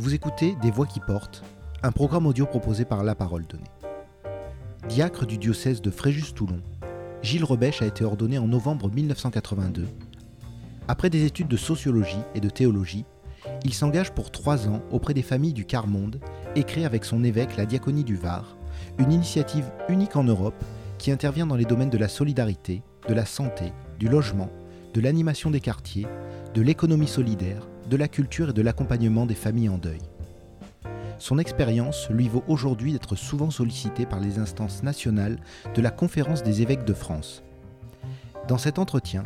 Vous écoutez Des Voix qui portent, un programme audio proposé par La Parole Donnée. Diacre du diocèse de Fréjus-Toulon, Gilles Rebèche a été ordonné en novembre 1982. Après des études de sociologie et de théologie, il s'engage pour trois ans auprès des familles du quart-monde et crée avec son évêque la Diaconie du Var, une initiative unique en Europe qui intervient dans les domaines de la solidarité, de la santé, du logement, de l'animation des quartiers, de l'économie solidaire, de la culture et de l'accompagnement des familles en deuil. Son expérience lui vaut aujourd'hui d'être souvent sollicité par les instances nationales de la Conférence des évêques de France. Dans cet entretien,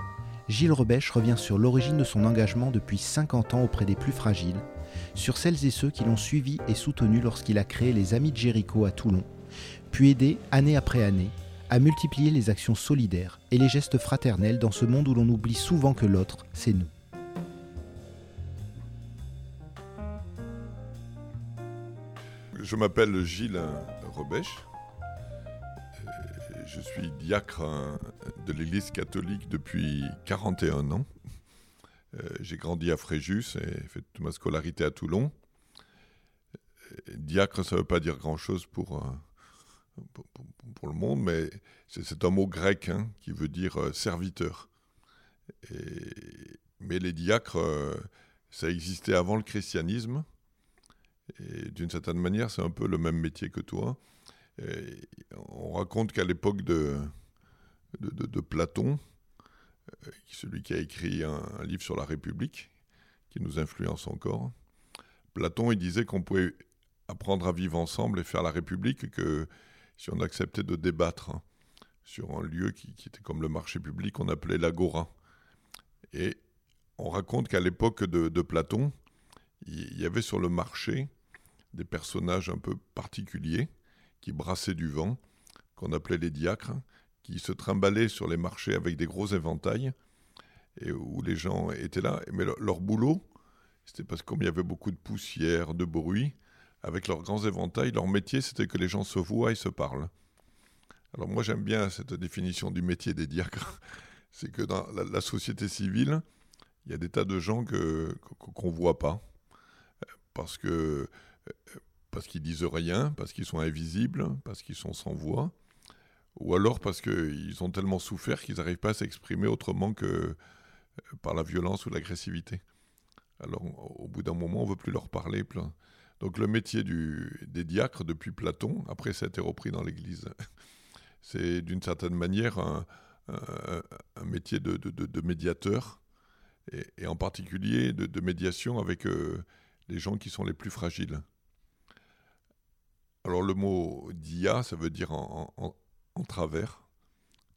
Gilles Rebèche revient sur l'origine de son engagement depuis 50 ans auprès des plus fragiles, sur celles et ceux qui l'ont suivi et soutenu lorsqu'il a créé les Amis de Jéricho à Toulon, puis aidé année après année à multiplier les actions solidaires et les gestes fraternels dans ce monde où l'on oublie souvent que l'autre, c'est nous. Je m'appelle Gilles Rebèche. Je suis diacre de l'Église catholique depuis 41 ans. Euh, j'ai grandi à Fréjus et fait toute ma scolarité à Toulon. Diacre, ça ne veut pas dire grand-chose pour, euh, pour, le monde, mais c'est un mot grec hein, qui veut dire euh, serviteur. mais les diacres, ça existait avant le christianisme. Et d'une certaine manière, c'est un peu le même métier que toi. on raconte qu'à l'époque de, de, Platon, euh, celui qui a écrit un, livre sur la République, qui nous influence encore, Platon, il disait qu'on pouvait apprendre à vivre ensemble et faire la République que si on acceptait de débattre hein, sur un lieu qui, était comme le marché public, on appelait l'agora. Et on raconte qu'à l'époque de, de Platon, il y avait sur le marché des personnages un peu particuliers qui brassaient du vent, qu'on appelait les diacres, qui se trimballaient sur les marchés avec des gros éventails, et où les gens étaient là. Mais leur, boulot, c'était parce que comme il y avait beaucoup de poussière, de bruit, avec leurs grands éventails, leur métier, c'était que les gens se voient et se parlent. Alors moi, j'aime bien cette définition du métier des diacres. C'est que dans la, société civile, il y a des tas de gens qu'on ne voit pas parce que parce qu'ils disent rien, parce qu'ils sont invisibles, parce qu'ils sont sans voix, ou alors parce qu'ils ont tellement souffert qu'ils n'arrivent pas à s'exprimer autrement que euh, par la violence ou l'agressivité. Alors au bout d'un moment, on ne veut plus leur parler. Donc le métier des diacres depuis Platon, après ça a été repris dans l'Église, c'est d'une certaine manière un, métier de, de, médiateur, et, en particulier de, médiation avec euh, les gens qui sont les plus fragiles. Alors le mot dia, ça veut dire en, travers.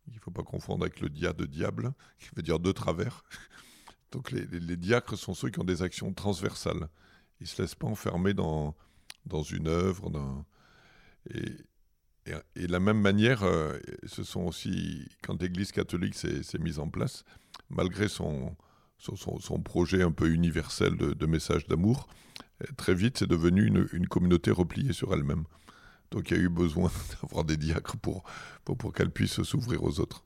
Il ne faut pas confondre avec le dia de diable, qui veut dire de travers. Donc les, diacres sont ceux qui ont des actions transversales. Ils ne se laissent pas enfermer dans, dans une œuvre. Et, de la même manière, euh, ce sont aussi, quand l'Église catholique s'est mise en place, malgré son, son, projet un peu universel de, message d'amour, très vite c'est devenu une, communauté repliée sur elle-même. Donc il y a eu besoin d'avoir des diacres pour, pour, qu'elle puisse s'ouvrir aux autres.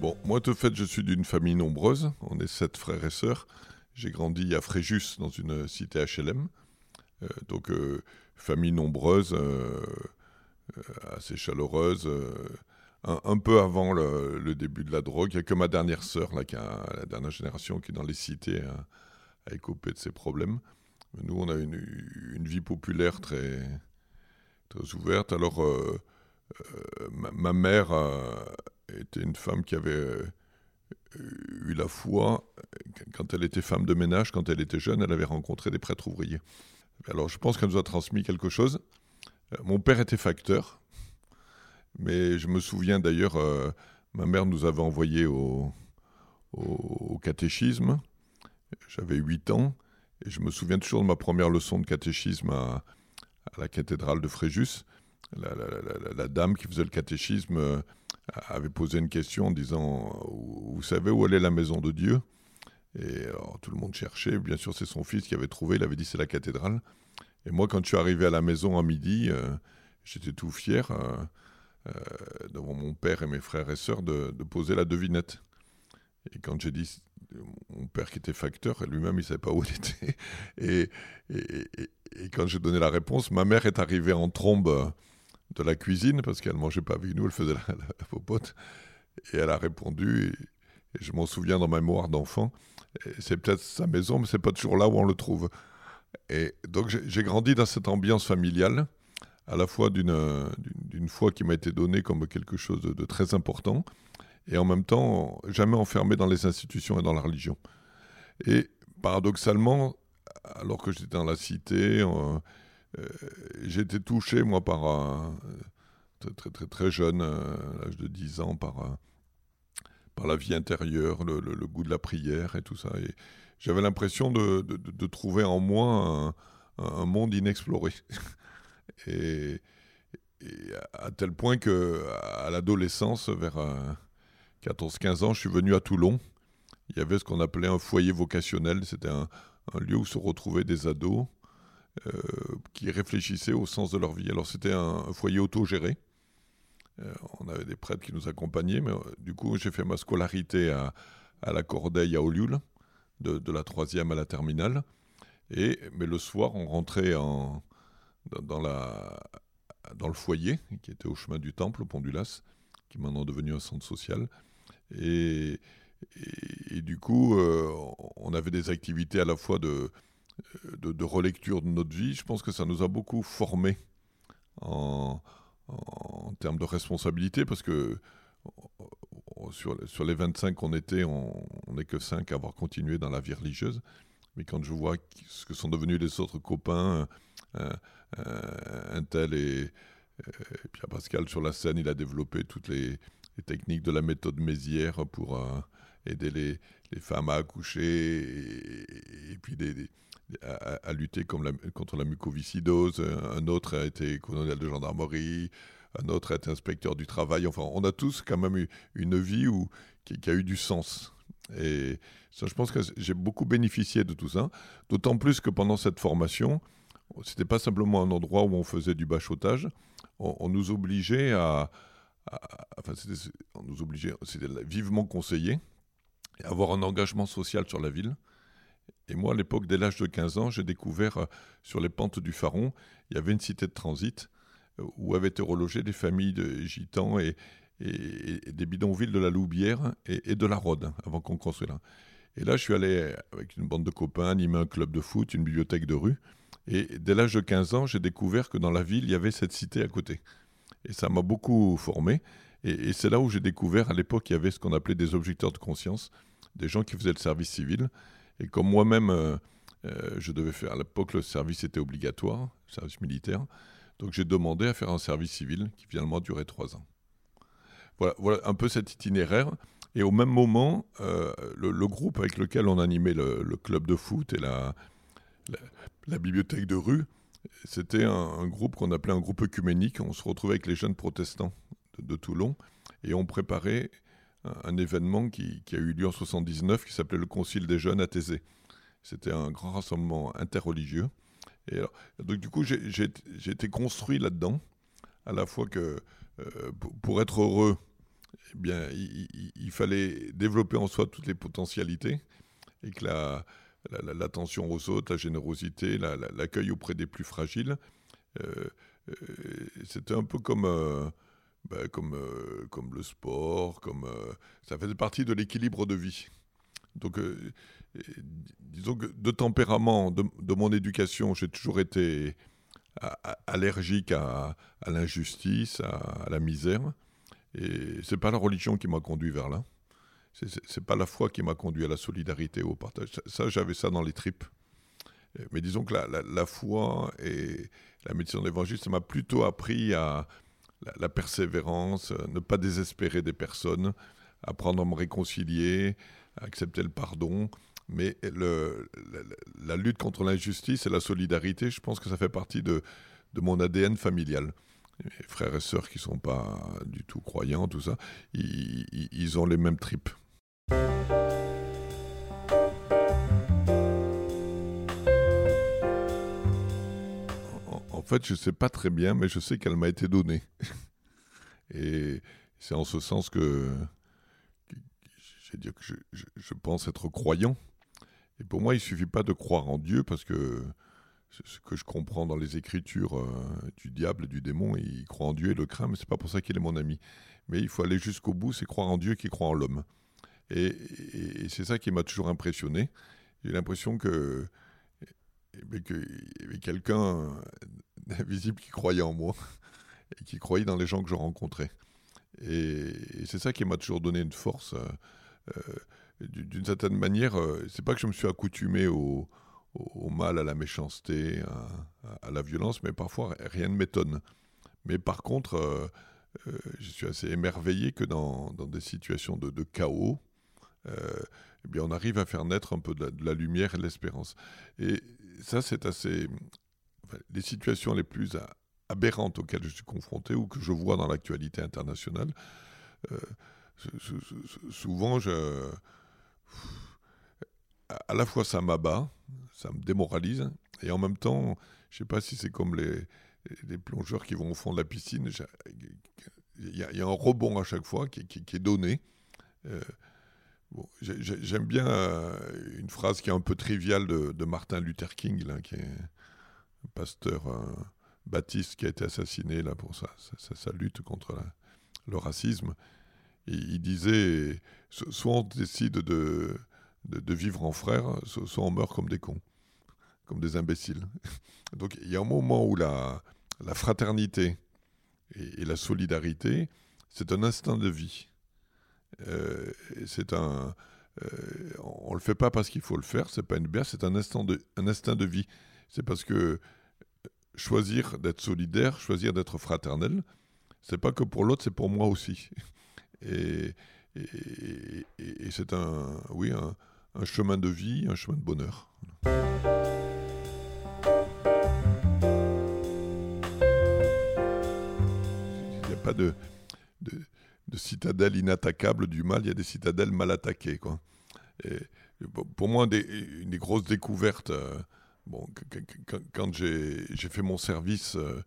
Bon, moi de fait je suis d'une famille nombreuse, on est sept frères et sœurs. J'ai grandi à Fréjus dans une cité HLM. Euh, donc euh, famille nombreuse, euh, assez chaleureuse. Euh, un, peu avant le, début de la drogue. Il n'y a que ma dernière sœur, là, qui a, la dernière génération, qui est dans les cités, a, écopé de ces problèmes. Nous, on a une, vie populaire très, très ouverte. Alors, euh, ma, mère était une femme qui avait eu la foi. Quand elle était femme de ménage, quand elle était jeune, elle avait rencontré des prêtres ouvriers. Alors, je pense qu'elle nous a transmis quelque chose. Euh, mon père était facteur, mais je me souviens d'ailleurs, euh, ma mère nous avait envoyés au, catéchisme. J'avais 8 ans, et je me souviens toujours de ma première leçon de catéchisme à, la cathédrale de Fréjus. La, dame qui faisait le catéchisme euh, avait posé une question en disant Vous savez où est la maison de Dieu? Et tout le monde cherchait. Bien sûr, c'est son fils qui avait trouvé. Il avait dit C'est la cathédrale. Et moi, quand je suis arrivé à la maison à midi, euh, j'étais tout fier, devant mon père et mes frères et sœurs, de, poser la devinette. Et quand j'ai dit mon père qui était facteur, lui-même, il ne savait pas où il était. Et, et, quand j'ai donné la réponse, ma mère est arrivée en trombe de la cuisine, parce qu'elle ne mangeait pas avec nous, elle faisait la, la, popote. Et elle a répondu, et, je m'en souviens dans ma mémoire d'enfant, c'est peut-être sa maison, mais c'est pas toujours là où on le trouve. Et donc j'ai grandi dans cette ambiance familiale, à la fois d'une foi qui m'a été donnée comme quelque chose de, très important, et en même temps jamais enfermé dans les institutions et dans la religion. Et paradoxalement, alors que j'étais dans la cité, euh, euh, été touché, moi, par très, très, très, très jeune, euh, à l'âge de 10 ans, par, par la vie intérieure, le, goût de la prière et tout ça. Et j'avais l'impression de, de, trouver en moi un, monde inexploré. et, à tel point que à l'adolescence, vers 14-15 ans, je suis venu à Toulon. Il y avait ce qu'on appelait un foyer vocationnel. C'était un, lieu où se retrouvaient des ados euh, qui réfléchissaient au sens de leur vie. Alors c'était un, foyer autogéré. Euh, on avait des prêtres qui nous accompagnaient, euh, du coup j'ai fait ma scolarité à, la Cordeille à Olioul, de, de, la troisième à la terminale. Mais le soir, on rentrait en, dans, la, dans le foyer, qui était au chemin du Temple, au Pont du Las, qui est maintenant devenu un centre social. Et, et, du coup, on avait des activités à la fois de, de, relecture de notre vie, je pense que ça nous a beaucoup formés en, termes de responsabilité, parce que sur, sur les 25 qu'on était, on n'est que 5 à avoir continué dans la vie religieuse. Mais quand je vois ce que sont devenus les autres copains, un, tel et, Pierre Pascal sur la scène, il a développé toutes les, techniques de la méthode Mézières pour euh, aider les, femmes à accoucher et, puis à, lutter contre la mucoviscidose. Un autre a été colonel de gendarmerie. Un autre a été inspecteur du travail. Enfin, on a tous quand même eu une vie où, qui, a eu du sens. Et ça, je pense que j'ai beaucoup bénéficié de tout ça. D'autant plus que pendant cette formation, c'était pas simplement un endroit où on faisait du bachotage. On, nous obligeait à, enfin, on nous obligeait, c'était vivement conseillé, à avoir un engagement social sur la ville. Et moi, à l'époque, dès l'âge de 15 ans, j'ai découvert euh, sur les pentes du Faron, il y avait une cité de transit euh, où avaient été relogées des familles de gitans et, des bidonvilles de la Loubière et, de la Rhôde, avant qu'on construise là. Et là, je suis allé avec une bande de copains animer un club de foot, une bibliothèque de rue. Et dès l'âge de 15 ans, j'ai découvert que dans la ville, il y avait cette cité à côté. Et ça m'a beaucoup formé. Et, c'est là où j'ai découvert, à l'époque, il y avait ce qu'on appelait des objecteurs de conscience, des gens qui faisaient le service civil. Et comme moi-même, euh, euh, je devais faire, à l'époque, le service était obligatoire, le service militaire, donc j'ai demandé à faire un service civil qui finalement duré trois ans. Voilà, un peu cet itinéraire. Et au même moment, euh, le, groupe avec lequel on animait le club de foot et la, la, bibliothèque de rue, c'était un, groupe qu'on appelait un groupe œcuménique. On se retrouvait avec les jeunes protestants de, Toulon et on préparait un, événement qui, a eu lieu en 79 qui s'appelait le Concile des jeunes à Thésée. C'était un grand rassemblement interreligieux. Et donc du coup, j'ai été construit là-dedans, à la fois que euh, pour être heureux, eh bien, il, fallait développer en soi toutes les potentialités et que l'attention la, aux autres, la générosité, l'accueil auprès des plus fragiles, euh, euh, c'était un peu comme bah, comme, euh, le sport, comme euh, ça faisait partie de l'équilibre de vie. Donc, euh, disons que de tempérament, de, mon éducation, j'ai toujours été allergique à, à l'injustice, à, la misère. Et c'est pas la religion qui m'a conduit vers là. C'est pas la foi qui m'a conduit à la solidarité, au partage. Ça, j'avais ça dans les tripes. Mais disons que la, la, la foi et la médecine de l'évangile, ça m'a plutôt appris à, la, persévérance, euh, ne pas désespérer des personnes, apprendre à me réconcilier, à accepter le pardon. Mais la, lutte contre l'injustice et la solidarité, je pense que ça fait partie de mon ADN familial. Frères et sœurs qui sont pas du tout croyants, tout ça, ils, ont les mêmes tripes. fait, je ne sais pas très bien, mais je sais qu'elle m'a été donnée. Et c'est en ce sens que je dire que je, pense être croyant. Et pour moi, il suffit pas de croire en Dieu parce que ce que je comprends dans les écritures euh, du diable, du démon, il croit en Dieu et le craint, mais c'est pas pour ça qu'il est mon ami. Mais il faut aller jusqu'au bout, c'est croire en Dieu qui croit en l'homme. Et, c'est ça qui m'a toujours impressionné. J'ai l'impression que, qu'il y avait quelqu'un d'invisible qui croyait en moi et qui croyait dans les gens que je rencontrais. Et, c'est ça qui m'a toujours donné une force. Euh, euh, d'une certaine manière, c'est pas que je me suis accoutumé au, au, mal, à la méchanceté, à, la violence, mais parfois rien ne m'étonne. Mais par contre, euh, euh, je suis assez émerveillé que dans, des situations de, chaos, euh, eh bien, on arrive à faire naître un peu de la, lumière et de l'espérance. Et ça, c'est assez. les situations les plus aberrantes auxquelles je suis confronté ou que je vois dans l'actualité internationale, souvent, je à la fois ça m'abat, ça me démoralise, et en même temps, je ne sais pas si c'est comme les, plongeurs qui vont au fond de la piscine, il y, a un rebond à chaque fois qui, est donné. Euh, j'aime bien euh, une phrase qui est un peu triviale de, Martin Luther King, qui est un pasteur baptiste qui a été assassiné là, pour sa, sa, lutte contre le racisme. il disait, soit on décide de de, vivre en frère, soit on meurt comme des cons, comme des imbéciles. Donc il y a un moment où la, la fraternité et, la solidarité, c'est un instinct de vie. Euh, c'est un, euh, on le fait pas parce qu'il faut le faire, c'est pas une bière, c'est un un instinct de vie. C'est parce que choisir d'être solidaire, choisir d'être fraternel, c'est pas que pour l'autre, c'est pour moi aussi. Et, et, et c'est un, oui, un, un chemin de vie, un chemin de bonheur. Il n'y a pas de, de, citadelle inattaquable du mal, il y a des citadelles mal attaquées. Pour moi, une des grosses découvertes, euh, quand j'ai fait mon service euh,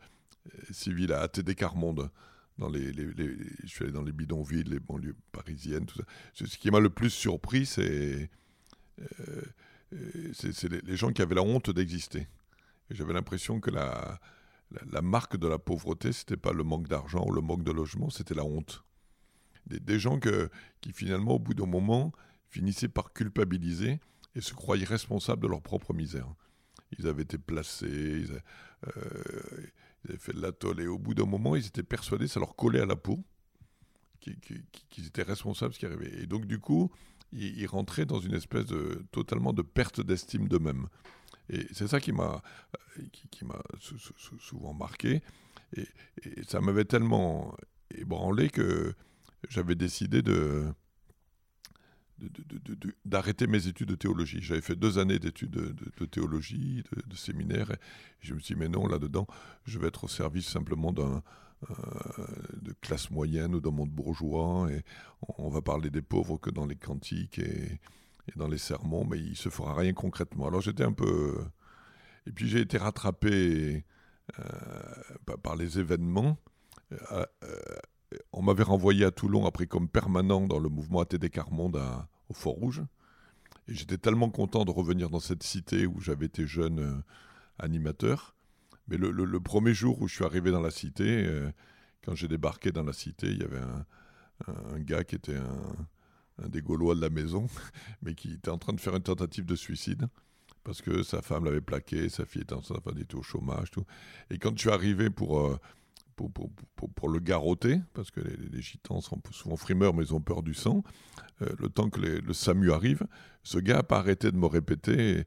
civil à ATD Carmonde, dans les, je suis allé dans les bidonvilles, les banlieues parisiennes, tout ça. Ce qui m'a le plus surpris, c'est c'est les, gens qui avaient la honte d'exister. J'avais l'impression que la, la, marque de la pauvreté, c'était pas le manque d'argent ou le manque de logement, c'était la honte. Des, gens qui finalement, au bout d'un moment, finissaient par culpabiliser et se croyaient responsables de leur propre misère. Ils avaient été placés, ils, euh, avaient fait de l'atoll, et au bout d'un moment, ils étaient persuadés, ça leur collait à la peau, qu'ils étaient responsables de ce qui arrivait. Et donc, du coup, ils, rentraient dans une espèce de totalement de perte d'estime d'eux-mêmes. Et c'est ça qui m'a qui, m'a souvent marqué. Et, ça m'avait tellement ébranlé que j'avais décidé de d'arrêter mes études de théologie. J'avais fait deux années d'études de, théologie, de, séminaire, et je me suis dit, mais non, là-dedans, je vais être au service simplement d'un euh, de classe moyenne ou d'un monde bourgeois, et on, va parler des pauvres que dans les cantiques et, dans les sermons, mais il se fera rien concrètement. Alors j'étais un peu... Et puis j'ai été rattrapé euh, par les événements. Euh, on m'avait renvoyé à Toulon après comme permanent dans le mouvement ATD Carmonde au Fort-Rouge. Et j'étais tellement content de revenir dans cette cité où j'avais été jeune animateur mais le, premier jour où je suis arrivé dans la cité, euh, quand j'ai débarqué dans la cité, il y avait un, gars qui était un, des Gaulois de la maison, mais qui était en train de faire une tentative de suicide parce que sa femme l'avait plaqué, sa fille était enceinte, était au chômage. Et quand je suis arrivé pour, euh, le garroter, parce que les, gitans sont souvent frimeurs, mais ils ont peur du sang, euh, le temps que le SAMU arrive, ce gars n'a pas arrêté de me répéter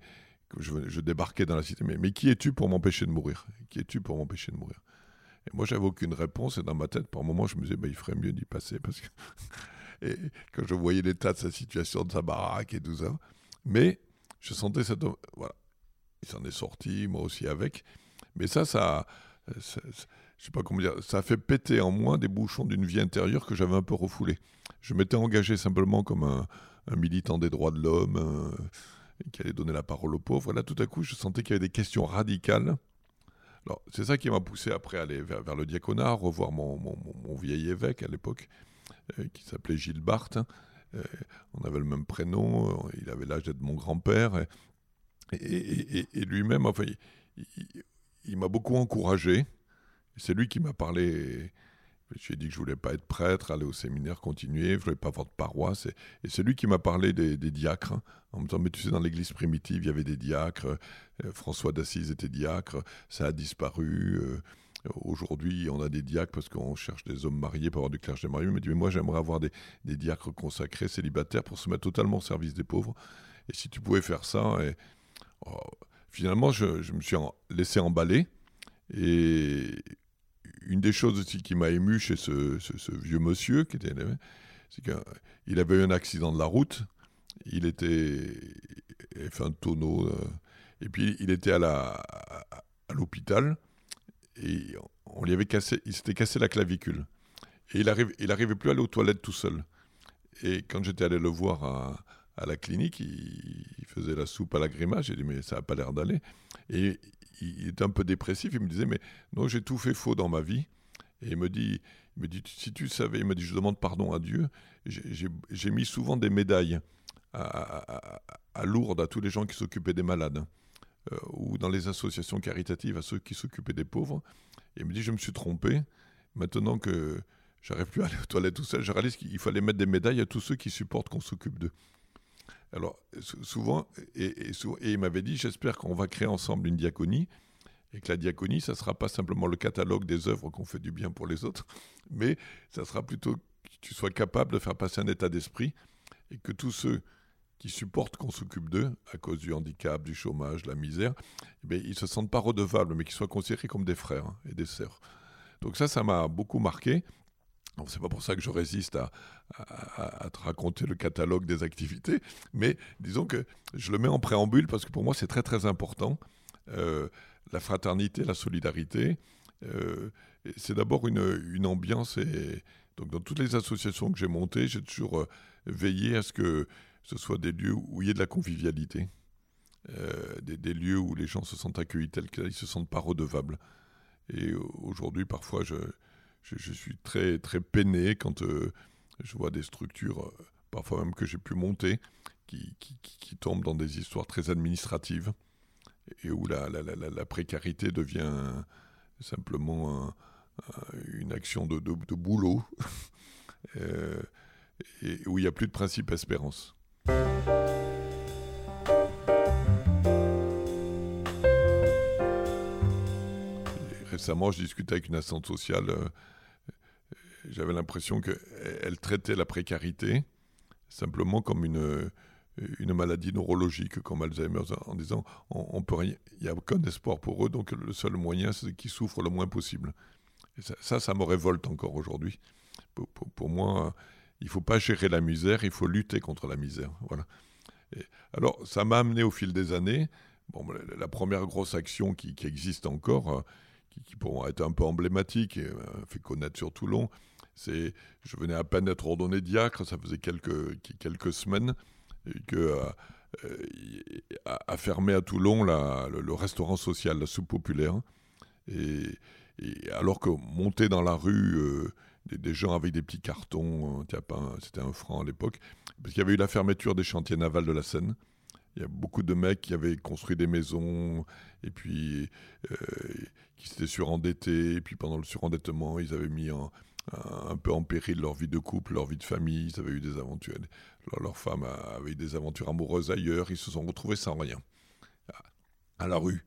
je, débarquais dans la cité, mais, qui es-tu pour m'empêcher de mourir? Qui es-tu pour m'empêcher de mourir? Et moi, j'avais aucune réponse, et dans ma tête, par moment, je me disais, bah, il ferait mieux d'y passer, parce que... et quand je voyais l'état de sa situation, de sa baraque et tout ça, mais je sentais cette... Voilà, il s'en est sorti, moi aussi avec, mais ça, ça... ça, je sais pas comment dire, ça a fait péter en moi des bouchons d'une vie intérieure que j'avais un peu refoulée. Je m'étais engagé simplement comme un, militant des droits de l'homme, qui allait donner la parole aux pauvres. Là, tout à coup, je sentais qu'il y avait des questions radicales. Alors, c'est ça qui m'a poussé après à aller vers, le diaconat, revoir mon, mon, vieil évêque à l'époque, euh, qui s'appelait Gilles Barthes, on avait le même prénom, il avait l'âge d'être mon grand-père. Et, lui-même, enfin, il, m'a beaucoup encouragé. C'est lui qui m'a parlé. J'ai dit que je voulais pas être prêtre, aller au séminaire, continuer, je voulais pas avoir de paroisse. Et, c'est lui qui m'a parlé des, diacres, hein, en me disant, mais tu sais, dans l'église primitive, il y avait des diacres, euh, François d'Assise était diacre, ça a disparu. Euh, aujourd'hui, on a des diacres parce qu'on cherche des hommes mariés pour avoir du clergé marié. Il m'a dit, mais moi, j'aimerais avoir des, diacres consacrés, célibataires, pour se mettre totalement au service des pauvres. Et si tu pouvais faire ça, oh, finalement, je, me suis laissé emballer. Et une des choses aussi qui m'a ému chez ce, vieux monsieur, qui était, c'est qu'il avait eu un accident de la route. Il était fait un tonneau. Euh, et puis il était à l'hôpital et on lui avait cassé, il s'était cassé la clavicule. Et il arrive, il arrivait plus à aller aux toilettes tout seul. Et quand j'étais allé le voir à, la clinique, il, faisait la soupe à la grimace. J'ai dit, mais ça n'a pas l'air d'aller. Et il était un peu dépressif. Il me disait, mais non, j'ai tout fait faux dans ma vie. Et il me dit, il me dit si tu savais, il me dit, je demande pardon à Dieu. J'ai mis souvent des médailles à, Lourdes à tous les gens qui s'occupaient des malades. Euh, ou dans les associations caritatives à ceux qui s'occupaient des pauvres. Et il me dit, je me suis trompé. Maintenant que j'arrive plus à aller aux toilettes tout seul, je réalise qu'il fallait mettre des médailles à tous ceux qui supportent qu'on s'occupe d'eux. Alors, souvent, et, il m'avait dit, j'espère qu'on va créer ensemble une diaconie, et que la diaconie, ça ne sera pas simplement le catalogue des œuvres qu'on fait du bien pour les autres, mais ça sera plutôt que tu sois capable de faire passer un état d'esprit, et que tous ceux qui supportent qu'on s'occupe d'eux, à cause du handicap, du chômage, de la misère, eh ils ne se sentent pas redevables, mais qu'ils soient considérés comme des frères hein, et des sœurs. Donc ça, ça m'a beaucoup marqué. C'est pas pour ça que je résiste à, te raconter le catalogue des activités, mais disons que je le mets en préambule parce que pour moi c'est très très important. Euh, la fraternité, la solidarité, euh, c'est d'abord une, une, ambiance et donc dans toutes les associations que j'ai montées, j'ai toujours euh, veillé à ce que ce soit des lieux où il y ait de la convivialité, des, des, lieux où les gens se sentent accueillis tels qu'ils ne se sentent pas redevables. Et aujourd'hui, parfois, je, je, suis très, très peiné quand euh, je vois des structures, euh, parfois même que j'ai pu monter, qui, qui, tombent dans des histoires très administratives et où la, la, la, précarité devient simplement une action de, de, boulot euh, et où il n'y a plus de principe espérance. récemment, je discutais avec une assistante sociale j'avais l'impression qu'elle traitait la précarité simplement comme une, une maladie neurologique comme Alzheimer, en disant on, peut rien, il n'y a aucun espoir pour eux, donc le seul moyen c'est qu'ils souffrent le moins possible. ça, ça, me révolte encore aujourd'hui. Pour, moi, il ne faut pas gérer la misère, il faut lutter contre la misère. Voilà. alors, ça m'a amené au fil des années. Bon, la, première grosse action qui, existe encore, euh, qui, qui, pour moi est un peu emblématique et euh, fait connaître sur Toulon, c'est, je venais à peine d'être ordonné diacre, ça faisait quelques, quelques semaines que euh, euh, a, fermé à Toulon le, restaurant social, la soupe populaire. Et, alors que monter dans la rue euh, des, gens avec des petits cartons, c'était un franc à l'époque, parce qu'il y avait eu la fermeture des chantiers navals de la Seine. Il y a beaucoup de mecs qui avaient construit des maisons et puis qui s'étaient surendettés. Et puis pendant le surendettement, ils avaient mis en, un peu en péril leur vie de couple, leur vie de famille. Ils avaient eu des aventures. Leur, femme avait eu des aventures amoureuses ailleurs. Ils se sont retrouvés sans rien. À la rue.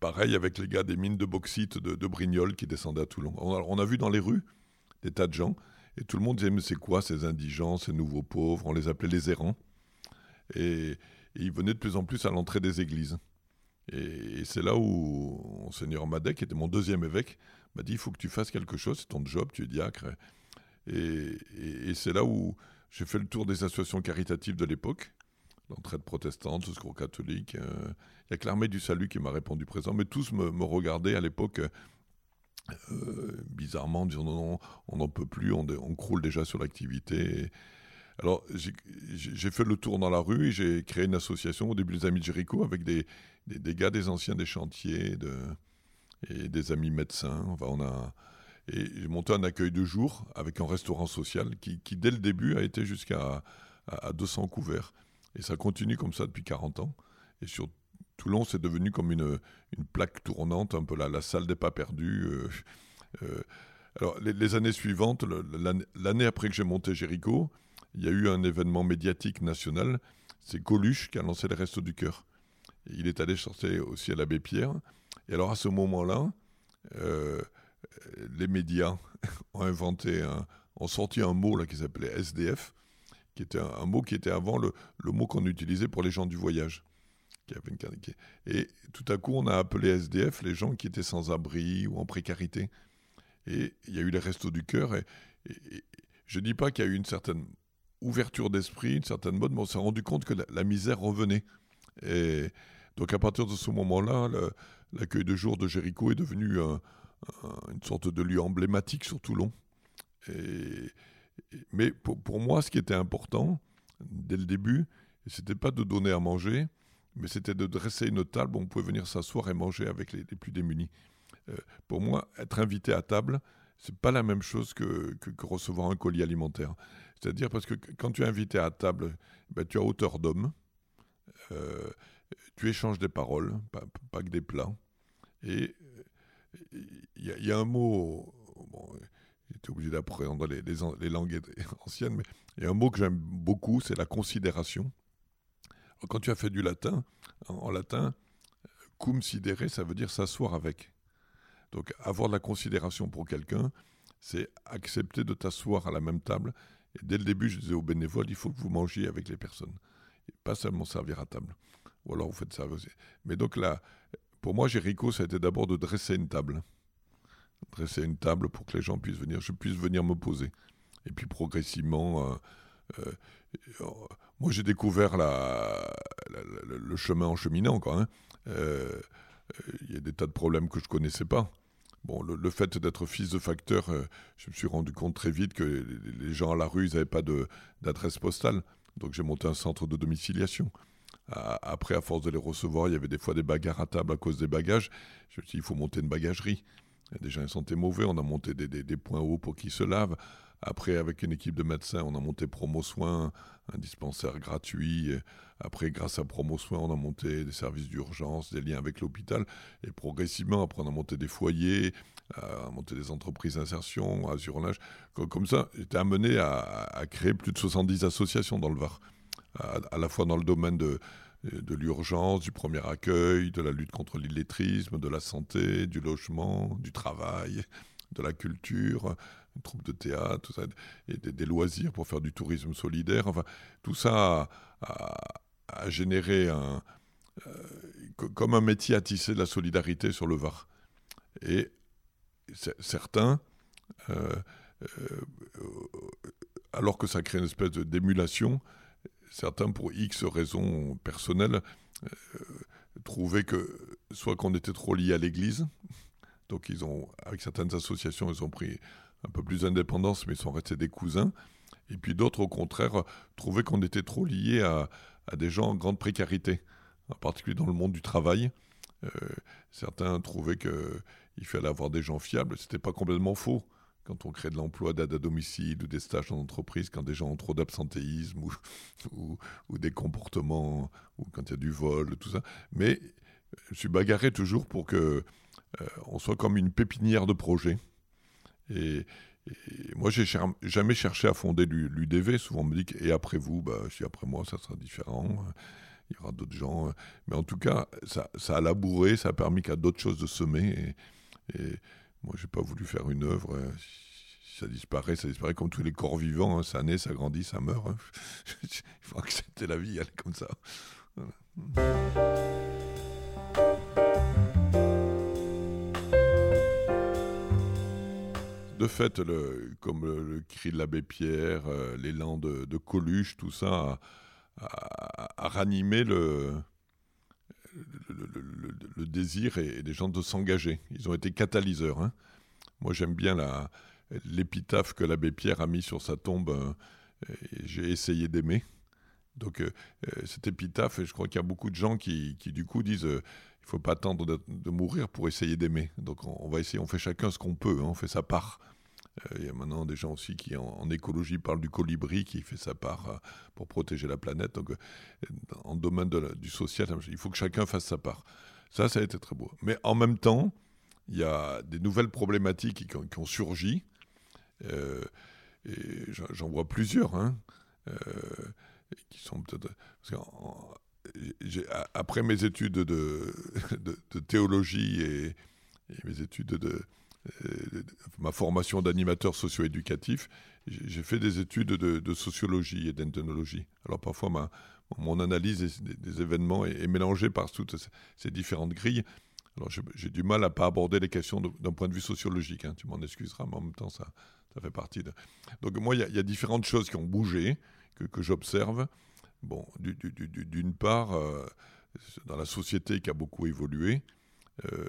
Pareil avec les gars des mines de bauxite de, de Brignoles qui descendaient à Toulon. On a, vu dans les rues des tas de gens. Et tout le monde disait Mais c'est quoi ces indigents, ces nouveaux pauvres? On les appelait les errants. Et, ils venaient de plus en plus à l'entrée des églises. Et, c'est là où Monseigneur Madec, qui était mon deuxième évêque, m'a dit il faut que tu fasses quelque chose, c'est ton job, tu es diacre. Et, c'est là où j'ai fait le tour des associations caritatives de l'époque, l'entraide protestante, le secours catholique. Euh, il a que l'armée du salut qui m'a répondu présent, mais tous me, regardaient à l'époque. Euh, bizarrement, en disant non, non, on n'en peut plus, on, croule déjà sur l'activité. Alors, j'ai fait le tour dans la rue et j'ai créé une association au début des Amis de Jéricho avec des, des, gars des anciens des chantiers, et des amis médecins. On a, et j'ai monté un accueil de jour avec un restaurant social qui, dès le début, a été jusqu'à à, 200 couverts. Et ça continue comme ça depuis 40 ans. Et sur Toulon, c'est devenu comme une, plaque tournante, un peu la, salle des pas perdus. alors, les, années suivantes, l'année après que j'ai monté Jéricho, il y a eu un événement médiatique national. C'est Coluche qui a lancé les Restos du Cœur. Il est allé chercher aussi à l'abbé Pierre. Et alors, à ce moment-là, les médias ont inventé, ont sorti un mot là qui s'appelait SDF, qui était un, mot qui était avant le, mot qu'on utilisait pour les gens du voyage. et tout à coup, on a appelé SDF les gens qui étaient sans abri ou en précarité. Et il y a eu les restos du cœur. Et, je ne dis pas qu'il y a eu une certaine ouverture d'esprit, une certaine mode, mais on s'est rendu compte que la, misère revenait. Et donc à partir de ce moment-là, l'accueil de jour de Jéricho est devenu un, une sorte de lieu emblématique sur Toulon. Mais pour, moi, ce qui était important dès le début, c'était pas de donner à manger, mais c'était de dresser une table où on pouvait venir s'asseoir et manger avec les, plus démunis. Euh, pour moi, être invité à table, c'est pas la même chose que, recevoir un colis alimentaire. C'est-à-dire parce que quand tu es invité à table, ben, tu as hauteur d'homme, euh, tu échanges des paroles, pas que des plats, et il y, a un mot, j'étais obligé d'apprendre les, langues anciennes, mais il y a un mot que j'aime beaucoup, c'est la considération. quand tu as fait du latin, en, latin, cum sidere, ça veut dire s'asseoir avec. Donc avoir de la considération pour quelqu'un, c'est accepter de t'asseoir à la même table. Et dès le début, je disais aux bénévoles, il faut que vous mangiez avec les personnes, et pas seulement servir à table. Ou alors vous faites ça aussi. Mais donc là, pour moi, Jéricho, ça a été d'abord de dresser une table. Dresser une table pour que les gens puissent venir, je puisse venir me poser. Et puis progressivement, euh, euh, moi j'ai découvert le chemin en cheminant. Hein. Euh, il y a des tas de problèmes que je ne connaissais pas. Bon, le, fait d'être fils de facteur, je me suis rendu compte très vite que les, gens à la rue, ils n'avaient pas d'adresse postale. Donc j'ai monté un centre de domiciliation. Après, à force de les recevoir, il y avait des fois des bagarres à table à cause des bagages. Je me suis dit, il faut monter une bagagerie. Gens ils sentaient mauvais, on a monté des, points hauts pour qu'ils se lavent. Après, avec une équipe de médecins, on a monté Promo Soins, un dispensaire gratuit. Après, grâce à Promo Soins, on a monté des services d'urgence, des liens avec l'hôpital. Et progressivement, après, on a monté des foyers, euh, on a monté des entreprises d'insertion, assurage. Comme ça, j'étais amené à, à, créer plus de 70 associations dans le Var à, la fois dans le domaine de, de l'urgence, du premier accueil, de la lutte contre l'illettrisme, de la santé, du logement, du travail, de la culture, une troupe de théâtre, tout ça, et des, loisirs pour faire du tourisme solidaire. Enfin, tout ça a, généré un, euh, comme un métier à tisser de la solidarité sur le Var. Et certains, euh, euh, alors que ça crée une espèce d'émulation, certains, pour X raisons personnelles, euh, trouvaient que soit qu'on était trop lié à l'Église, donc ils ont, avec certaines associations, ils ont pris un peu plus d'indépendance, mais ils sont restés des cousins. Et puis d'autres, au contraire, trouvaient qu'on était trop lié à, des gens en grande précarité, en particulier dans le monde du travail. Euh, certains trouvaient qu'il fallait avoir des gens fiables. Ce n'était pas complètement faux quand on crée de l'emploi d'aide à domicile ou des stages en entreprise, quand des gens ont trop d'absentéisme ou, ou, des comportements, ou quand il y a du vol, tout ça. Mais je suis bagarré toujours pour que euh, on soit comme une pépinière de projets. Et, moi, j'ai jamais cherché à fonder l'UDV. Souvent, on me dit et après vous, bah, dis après moi, ça sera différent. Il y aura d'autres gens. Mais en tout cas, ça, a labouré, ça a permis qu'à d'autres choses de semer. Et moi, j'ai pas voulu faire une œuvre. Hein. Ça disparaît, ça disparaît comme tous les corps vivants. Hein. Ça naît, ça grandit, ça meurt. Hein. Il faut accepter la vie, elle est comme ça. De fait, comme le, cri de l'abbé Pierre, euh, l'élan de, Coluche, tout ça a ranimé le, le, désir et, des gens de s'engager. Ils ont été catalyseurs. Hein. Moi, j'aime bien l'épitaphe que l'abbé Pierre a mis sur sa tombe. Euh, j'ai essayé d'aimer. Donc, euh, euh, cette épitaphe, je crois qu'il y a beaucoup de gens qui, du coup, disent il ne faut pas attendre de, mourir pour essayer d'aimer. Donc, on, va essayer, on fait chacun ce qu'on peut, hein, on fait sa part. Il y a maintenant des gens aussi qui, en, écologie, parlent du colibri qui fait sa part pour protéger la planète. Donc, en domaine du social, il faut que chacun fasse sa part. Ça, ça a été très beau. Mais en même temps, il y a des nouvelles problématiques qui, ont surgi. et j'en vois plusieurs. Hein, qui sont peut-être après mes études de, de, théologie et, mes études de, ma formation d'animateur socio-éducatif, j'ai fait des études de, sociologie et d'ethnologie. Alors parfois, ma, mon analyse des, événements est, mélangée par toutes ces différentes grilles. Alors j'ai du mal à pas aborder les questions d'un point de vue sociologique. Hein. tu m'en excuseras, mais en même temps, ça, ça fait partie de... Donc moi, il y, a différentes choses qui ont bougé, que, que j'observe. Bon, d'une part, euh, dans la société qui a beaucoup évolué, euh,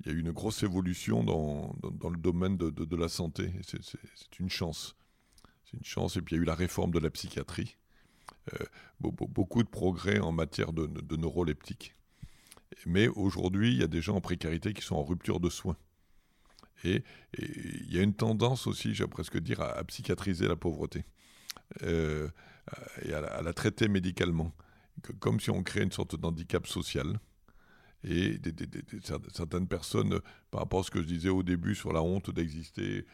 il y a eu une grosse évolution dans, dans, le domaine de, de, la santé. C'est une chance. C'est une chance. Et puis il y a eu la réforme de la psychiatrie. Euh, beaucoup de progrès en matière de, de neuroleptique. Mais aujourd'hui, il y a des gens en précarité qui sont en rupture de soins. Et, il y a une tendance aussi, j'ai presque dire, à, à, psychiatriser la pauvreté. Euh, et à la, traiter médicalement, comme si on créait une sorte d'handicap social. Et certaines personnes, par rapport à ce que je disais au début sur la honte d'exister,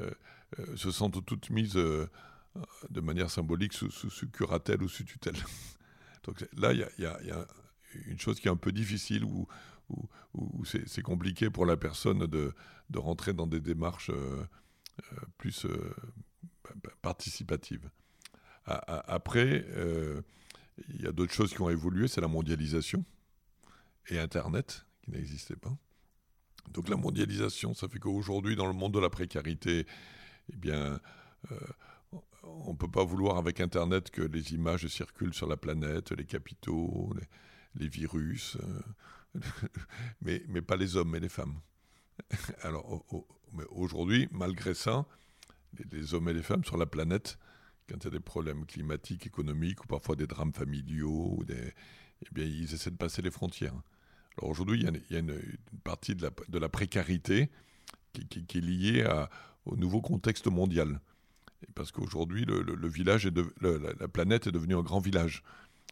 euh, euh, se sentent toutes mises de manière symbolique sous, curatelle ou sous tutelle. Donc là, il y, a, une chose qui est un peu difficile, où, c'est compliqué pour la personne de, de, rentrer dans des démarches plus participatives. Après, euh, il y a d'autres choses qui ont évolué, c'est la mondialisation et Internet, qui n'existait pas. Donc la mondialisation, ça fait qu'aujourd'hui, dans le monde de la précarité, eh bien, euh, on ne peut pas vouloir avec Internet que les images circulent sur la planète, les capitaux, les, virus, euh, mais, pas les hommes et les femmes. Aujourd'hui, malgré ça, les, hommes et les femmes sur la planète quand il y a des problèmes climatiques, économiques ou parfois des drames familiaux, eh bien, ils essaient de passer les frontières. Alors aujourd'hui, il y a, une, partie de la, de la précarité qui, est liée au nouveau contexte mondial. Parce qu'aujourd'hui, le, village la, planète est devenue un grand village.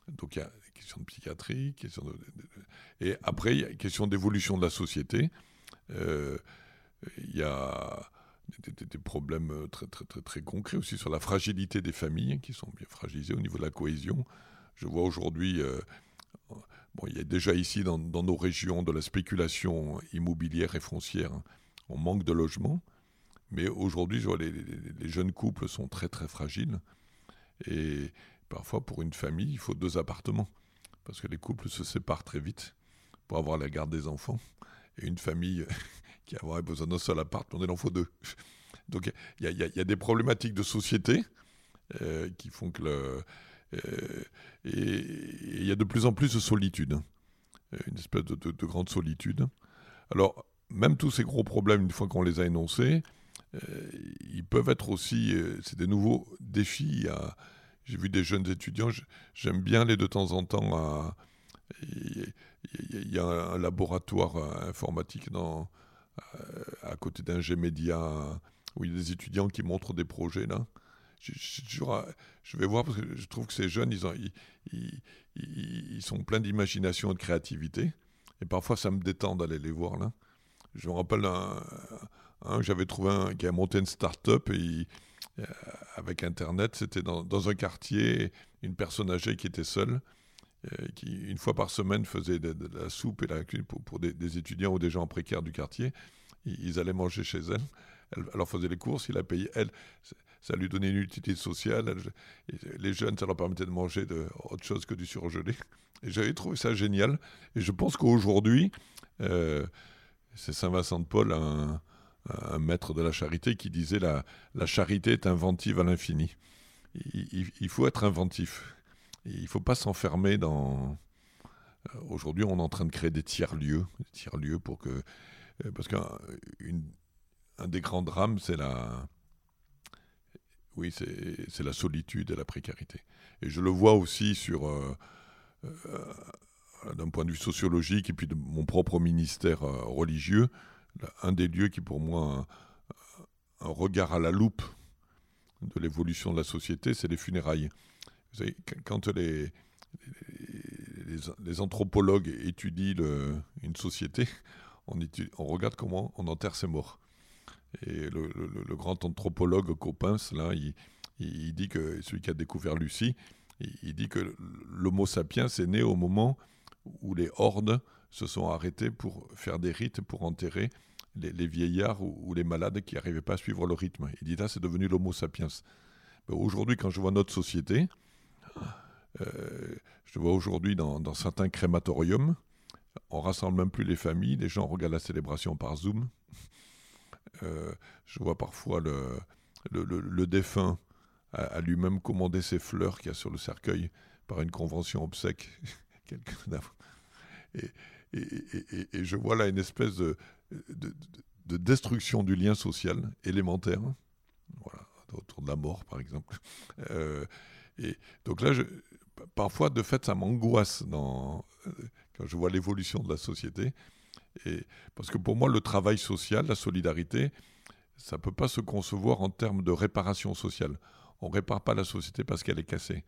Donc il y a des questions de psychiatrie, question de, et après, il y a une question d'évolution de la société. Euh, il y a des, problèmes très, très, très, très concrets aussi sur la fragilité des familles, qui sont bien fragilisées au niveau de la cohésion. Je vois aujourd'hui, euh, bon, il y a déjà ici dans, nos régions de la spéculation immobilière et foncière, on manque de logements, mais aujourd'hui, je vois les, jeunes couples sont très très fragiles, et parfois pour une famille, il faut deux appartements, parce que les couples se séparent très vite pour avoir la garde des enfants, et une famille qui aurait besoin d'un seul appart, on il en faut deux. Donc il y, a des problématiques de société euh, qui font que le. Euh, et il y a de plus en plus de solitude, hein. euh, une espèce de, grande solitude. Alors, même tous ces gros problèmes, une fois qu'on les a énoncés, ils peuvent être aussi. c'est des nouveaux défis. J'ai vu des jeunes étudiants, j'aime bien aller de temps en temps Il y, a un laboratoire informatique euh, à côté d'un G-Média où il y a des étudiants qui montrent des projets là. Je, vais voir parce que je trouve que ces jeunes, ils, ont, ils, ils, sont pleins d'imagination et de créativité. Et parfois, ça me détend d'aller les voir là. Je me rappelle un, j'avais trouvé un qui a monté une start-up et euh, avec Internet. C'était dans, un quartier, une personne âgée qui était seule. Euh, qui, une fois par semaine, faisait de, la soupe et la cuisine pour, des, étudiants ou des gens précaires du quartier. Ils, allaient manger chez elle. Elle, leur faisait les courses, il a payé elle. Ça lui donnait une utilité sociale. les jeunes, ça leur permettait de manger autre chose que du surgelé. Et j'avais trouvé ça génial. Et je pense qu'aujourd'hui, euh, c'est Saint Vincent de Paul, un, maître de la charité, qui disait la, la charité est inventive à l'infini. il, faut être inventif il ne faut pas s'enfermer dans. Euh, aujourd'hui, on est en train de créer des tiers-lieux, tiers-lieux pour que. Euh, parce qu'un un des grands drames, c'est la. Oui, c'est la solitude et la précarité. Et je le vois aussi sur. Euh, d'un point de vue sociologique et puis de mon propre ministère religieux, un des lieux qui pour moi regard à la loupe de l'évolution de la société, c'est les funérailles. Vous savez, quand les, anthropologues étudient une société, on, regarde comment on enterre ses morts. Et le, grand anthropologue Coppens, là, il, dit que celui qui a découvert Lucie, il, dit que l'Homo sapiens est né au moment où les hordes se sont arrêtées pour faire des rites pour enterrer les, vieillards ou, les malades qui n'arrivaient pas à suivre le rythme. Il dit là, c'est devenu l'Homo sapiens. Aujourd'hui, quand je vois notre société, euh, je vois aujourd'hui dans, certains crématoriums, on rassemble même plus les familles, les gens regardent la célébration par Zoom. Euh, je vois parfois le, défunt a, lui-même commandé ses fleurs qu'il y a sur le cercueil par une convention obsèque. et, je vois là une espèce de, de, destruction du lien social élémentaire, autour de la mort par exemple. Euh, donc là, parfois, de fait, ça m'angoisse euh, quand je vois l'évolution de la société. Parce que pour moi, le travail social, la solidarité, ça ne peut pas se concevoir en termes de réparation sociale. On ne répare pas la société parce qu'elle est cassée.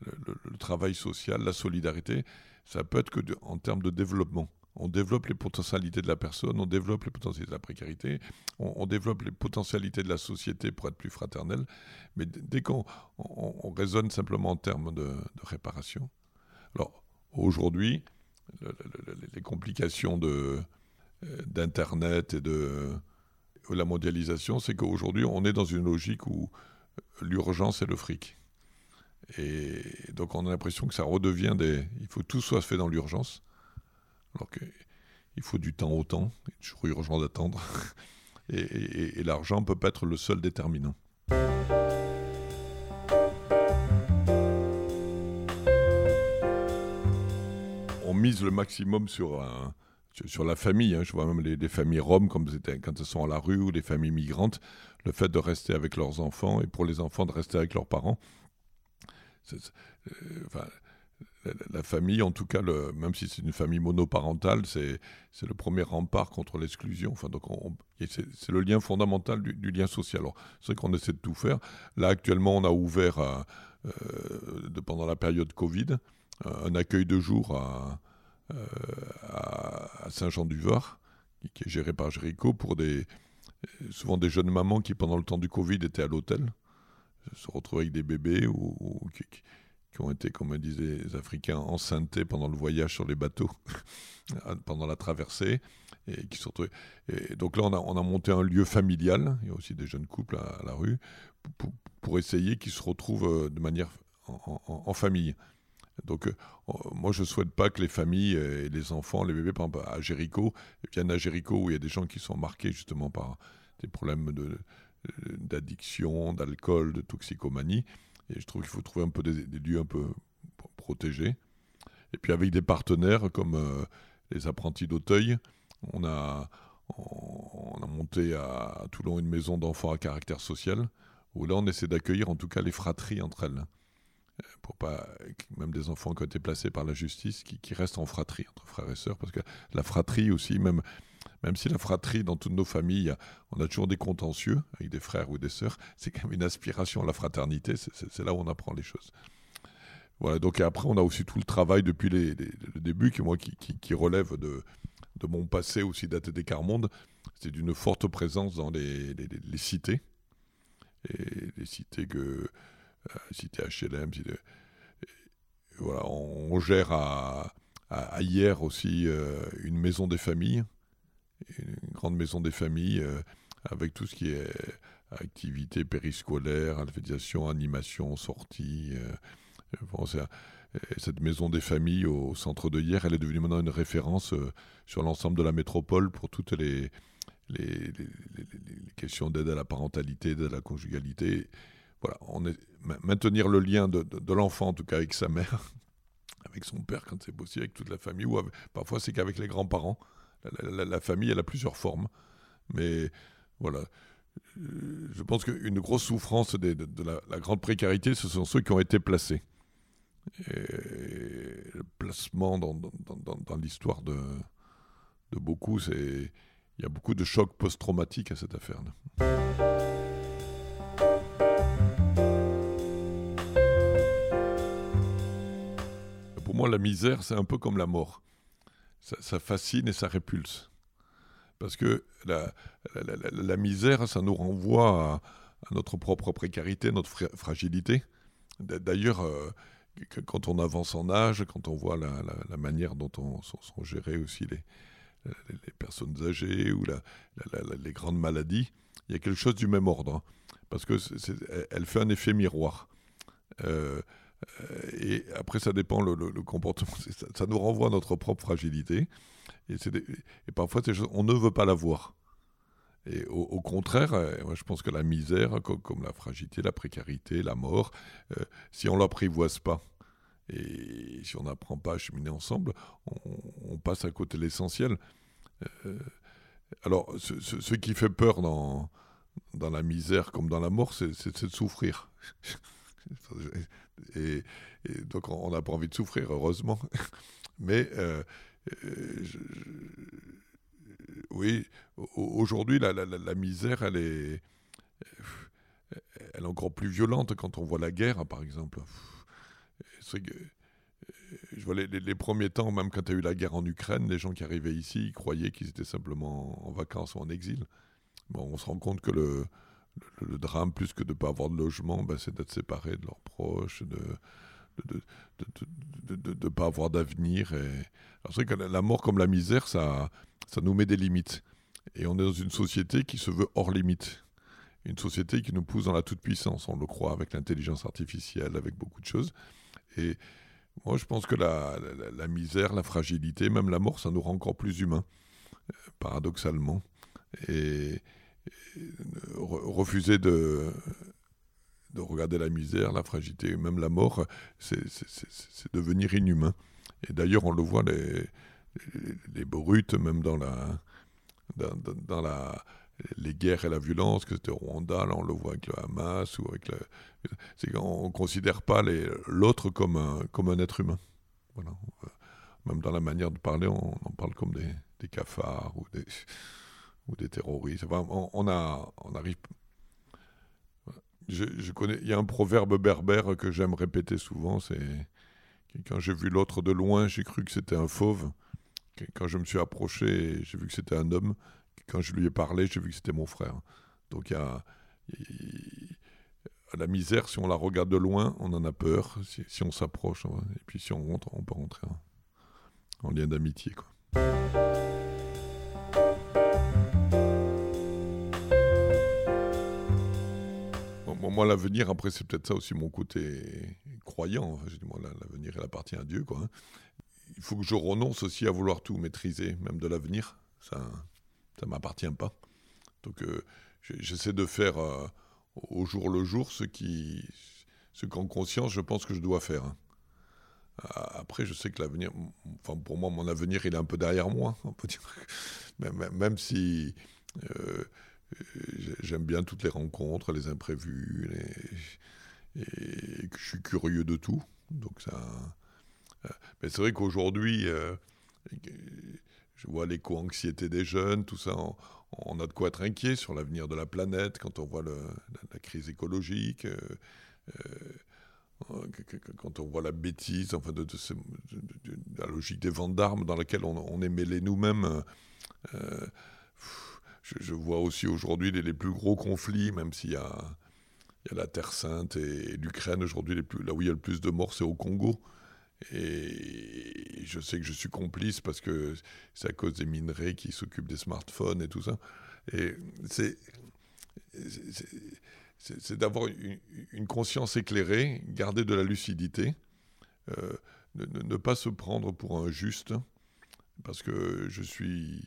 Le, travail social, la solidarité, ça peut être que en termes de développement. On développe les potentialités de la personne, on développe les potentialités de la précarité, on, développe les potentialités de la société pour être plus fraternelle. Mais dès qu'on raisonne simplement en termes de, réparation. Alors, aujourd'hui, les complications euh, d'Internet et de la mondialisation, c'est qu'aujourd'hui, on est dans une logique où l'urgence est le fric. Et donc, on a l'impression que ça redevient des. Il faut que tout soit fait dans l'urgence. Alors qu'il faut du temps au temps, il est toujours urgent d'attendre. Et, l'argent ne peut pas être le seul déterminant. On mise le maximum sur, sur la famille. Hein. Je vois même les, familles roms, comme quand elles sont à la rue, ou les familles migrantes, le fait de rester avec leurs enfants, et pour les enfants de rester avec leurs parents. Euh, la famille, en tout cas, même si c'est une famille monoparentale, c'est le premier rempart contre l'exclusion. Enfin, donc c'est le lien fondamental du, lien social. C'est vrai qu'on essaie de tout faire. Là, actuellement, on a ouvert, euh, pendant la période Covid, un accueil de jour à, à Saint-Jean-du-Var, qui est géré par Jéricho, pour des, souvent des jeunes mamans qui, pendant le temps du Covid, étaient à l'hôtel, se retrouvaient avec des bébés ou, qui, ont été, comme disaient les Africains, enceintés pendant le voyage sur les bateaux, pendant la traversée. Et qui et donc là, on a, on a, monté un lieu familial, il y a aussi des jeunes couples à, la rue, pour, essayer qu'ils se retrouvent euh, de manière en, famille. Donc, euh, moi, je ne souhaite pas que les familles et les enfants, les bébés, par exemple, à Jéricho, viennent à Jéricho où il y a des gens qui sont marqués justement par des problèmes d'addiction, d'alcool, de toxicomanie. Et je trouve qu'il faut trouver un peu des, lieux un peu protégés. Et puis avec des partenaires comme euh, les apprentis d'Auteuil, on a, on, a monté à, Toulon une maison d'enfants à caractère social, où là on essaie d'accueillir en tout cas les fratries entre elles. Pour pas, même des enfants qui ont été placés par la justice, qui, qui restent en fratrie, entre frères et sœurs, parce que la fratrie aussi, même même si la fratrie, dans toutes nos familles, on a toujours des contentieux avec des frères ou des sœurs, c'est quand même une aspiration à la fraternité, c'est là où on apprend les choses. Voilà, donc après, on a aussi tout le travail depuis le début, qui, moi, qui, relève de, de, mon passé aussi daté des Carmondes, c'est d'une forte présence dans les, cités, et les cités que, euh, cité HLM, voilà, on, gère à, hier aussi euh, une maison des familles, une grande maison des familles euh, avec tout ce qui est activité périscolaire, alphabétisation, animation, sortie. Euh, cette maison des familles au centre de hier, elle est devenue maintenant une référence sur l'ensemble de la métropole pour toutes les, les, questions d'aide à la parentalité, d'aide à la conjugalité. Voilà, on est, maintenir le lien de, l'enfant, en tout cas avec sa mère, avec son père quand c'est possible, avec toute la famille, ou parfois c'est qu'avec les grands-parents. La, famille, elle a plusieurs formes. Mais voilà. Je pense qu'une grosse souffrance de, la, grande précarité, ce sont ceux qui ont été placés. Et le placement dans, l'histoire de, beaucoup, il y a beaucoup de chocs post-traumatiques à cette affaire-là. Pour moi, la misère, c'est un peu comme la mort. Ça, fascine et ça répulse. Parce que la, misère, ça nous renvoie à, notre propre précarité, notre fragilité. D'ailleurs, euh, quand on avance en âge, quand on voit la, manière dont on, sont, gérées aussi les, personnes âgées ou les grandes maladies, il y a quelque chose du même ordre. Hein. parce que elle fait un effet miroir. Euh, et après, ça dépend le, comportement. Ça, nous renvoie à notre propre fragilité. Et, parfois, on ne veut pas la voir. Et au, contraire, euh, je pense que la misère, comme, la fragilité, la précarité, la mort, euh, si on l'apprivoise pas, et si on n'apprend pas à cheminer ensemble, on, passe à côté de l'essentiel. alors, ce, qui fait peur dans la misère comme dans la mort, c'est de souffrir. Et, donc on n'a pas envie de souffrir, heureusement. Mais euh, euh, oui, aujourd'hui, la, misère, elle est, elle encore plus violente quand on voit la guerre, par exemple. je vois les, premiers temps, même quand il y a eu la guerre en Ukraine, les gens qui arrivaient ici croyaient qu'ils étaient simplement en vacances ou en exil. Bon, on se rend compte que le, le, drame, plus que de ne pas avoir de logement, ben, c'est d'être séparé de leurs proches, de ne pas avoir d'avenir. Et... Vrai que la mort comme la misère, ça, ça nous met des limites. Et on est dans une société qui se veut hors limite. Une société qui nous pousse dans la toute-puissance, on le croit, avec l'intelligence artificielle, avec beaucoup de choses. Et moi, je pense que la, la misère, la fragilité, même la mort, ça nous rend encore plus humains, euh, paradoxalement. Et, refuser de, de regarder la misère, la fragilité, même la mort, c'est devenir inhumain. Et d'ailleurs, on le voit, les, les, brutes, même dans la, dans, la, les guerres et la violence, que c'était au Rwanda, là on le voit avec le Hamas, ou avec le, c'est qu'on ne considère pas l'autre comme un, comme un être humain. Voilà. Même dans la manière de parler, on, en parle comme des, des cafards ou des ou des terroristes. on, arrive. Je, connais. Il y a un proverbe berbère que j'aime répéter souvent. C'est quand j'ai vu l'autre de loin, j'ai cru que c'était un fauve. Quand je me suis approché, j'ai vu que c'était un homme. Quand je lui ai parlé, j'ai vu que c'était mon frère. Donc il y a, la misère, si on la regarde de loin, on en a peur. Si, on s'approche, et puis si on rentre, on peut rentrer en, en lien d'amitié. Quoi. Moi, l'avenir, après, c'est peut-être ça aussi mon côté croyant. dis, moi, l'avenir, il appartient à Dieu. Quoi. Hein. Il faut que je renonce aussi à vouloir tout maîtriser, même de l'avenir. Ça ne m'appartient pas. Donc, euh, j'essaie de faire euh, au jour le jour ce qui, ce qu'en conscience, je pense que je dois faire. Hein. Après, je sais que l'avenir, enfin, pour moi, mon avenir, il est un peu derrière moi, on peut dire. Même, même si. Euh, j'aime bien toutes les rencontres, les imprévus, et je suis curieux de tout. Donc ça. Euh, mais c'est vrai qu'aujourd'hui, euh, je vois l'éco-anxiété des jeunes, tout ça. On, a de quoi être inquiet sur l'avenir de la planète quand on voit la, crise écologique. Euh, quand on voit la bêtise, enfin de, la logique des ventes d'armes dans laquelle on, est mêlé nous-mêmes je, vois aussi aujourd'hui les, plus gros conflits, même s'il y a, la Terre Sainte et, l'Ukraine aujourd'hui, là où il y a le plus de morts, c'est au Congo. Et je sais que je suis complice parce que c'est à cause des minerais qui s'occupent des smartphones et tout ça. Et c'est d'avoir une, conscience éclairée, garder de la lucidité, euh, ne, pas se prendre pour un juste, parce que je suis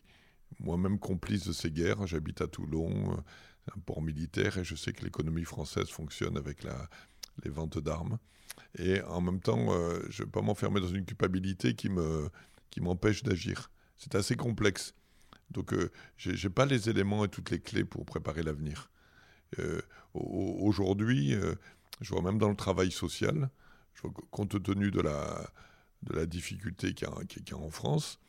moi-même complice de ces guerres. J'habite à Toulon, euh, un port militaire, et je sais que l'économie française fonctionne avec les ventes d'armes. Et en même temps, euh, je ne vais pas m'enfermer dans une culpabilité qui me qui m'empêche d'agir. C'est assez complexe. Donc, euh, je n'ai pas les éléments et toutes les clés pour préparer l'avenir. Aujourd'hui, je vois même dans le travail social, compte tenu de la, de la difficulté qu'il y, a en France,